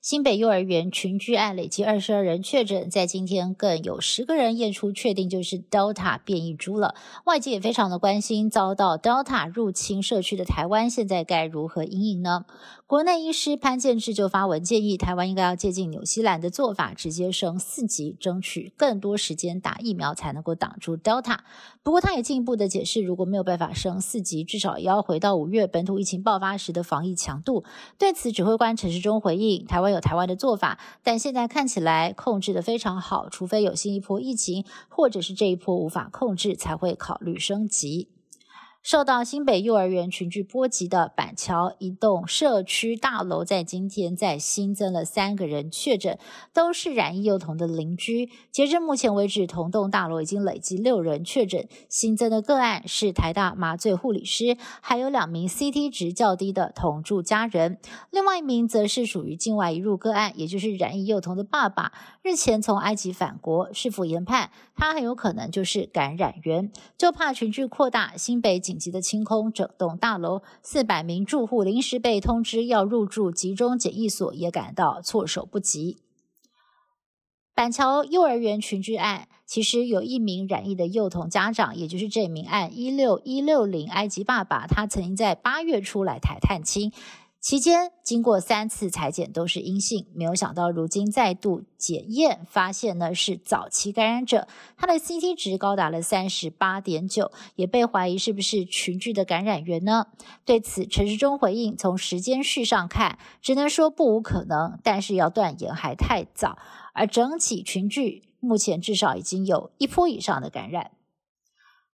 新北幼儿园群聚案累计二十二人确诊，在今天更有十个人验出确定就是 Delta 变异株了。外界也非常的关心，遭到 Delta 入侵社区的台湾，现在该如何应应呢？国内医师潘建志就发文建议，台湾应该要借鉴纽西兰的做法，直接升四级，争取更多时间打疫苗，才能够挡住 Delta。不过，他也进一步的解释，如果没有办法升四级，至少也要回到五月本土疫情爆发时的防疫强度。对此，指挥官陈时中回应。台湾有台湾的做法，但现在看起来控制的非常好，除非有新一波疫情，或者是这一波无法控制，才会考虑升级。受到新北幼儿园群聚波及的板桥一栋社区大楼，在今天再新增了三个人确诊，都是染疫幼童的邻居。截至目前为止，同栋大楼已经累计六人确诊。新增的个案是台大麻醉护理师，还有两名 CT 值较低的同住家人。另外一名则是属于境外移入个案，也就是染疫幼童的爸爸，日前从埃及返国，是否研判他很有可能就是感染源，就怕群聚扩大，新北警。紧急的清空整栋大楼，四百名住户临时被通知要入住集中检疫所，也感到措手不及。板桥幼儿园群聚案，其实有一名染疫的幼童家长，也就是这名案一六一六零埃及爸爸，他曾经在八月初来台探亲。期间经过三次裁剪都是阴性，没有想到如今再度检验发现呢是早期感染者，他的 CT 值高达了三十八点九，也被怀疑是不是群聚的感染源呢？对此陈时中回应，从时间序上看，只能说不无可能，但是要断言还太早。而整体群聚目前至少已经有一波以上的感染。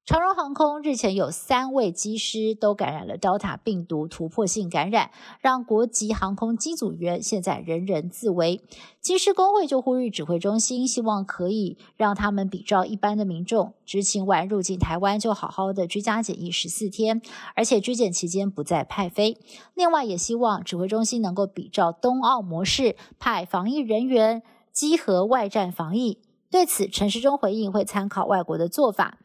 长荣航空日前有三位机师都感染了 Delta 病毒突破性感染，让国籍航空机组员现在人人自危。机师工会就呼吁指挥中心，希望可以让他们比照一般的民众，执勤完入境台湾就好好的居家检疫十四天，而且居检期间不再派飞。另外，也希望指挥中心能够比照冬奥模式，派防疫人员集合外站防疫。对此，陈时中回应会参考外国的做法。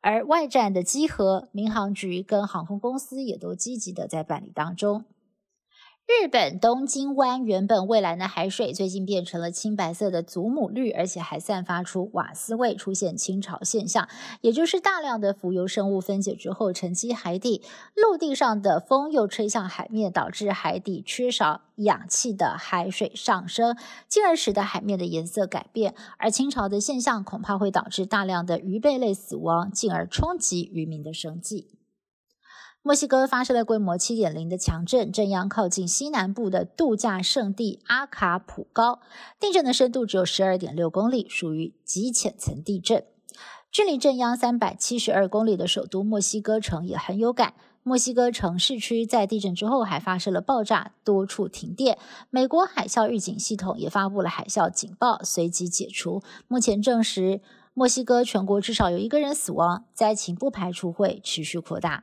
而外站的集合，民航局跟航空公司也都积极的在办理当中。日本东京湾原本蔚蓝的海水，最近变成了青白色的祖母绿，而且还散发出瓦斯味，出现清潮现象，也就是大量的浮游生物分解之后沉积海底。陆地上的风又吹向海面，导致海底缺少氧气的海水上升，进而使得海面的颜色改变。而清潮的现象恐怕会导致大量的鱼贝类死亡，进而冲击渔民的生计。墨西哥发生了规模七点零的强震，震央靠近西南部的度假胜地阿卡普高，地震的深度只有十二点六公里，属于极浅层地震。距离震央三百七十二公里的首都墨西哥城也很有感。墨西哥城市区在地震之后还发生了爆炸，多处停电。美国海啸预警系统也发布了海啸警报，随即解除。目前证实，墨西哥全国至少有一个人死亡，灾情不排除会持续扩大。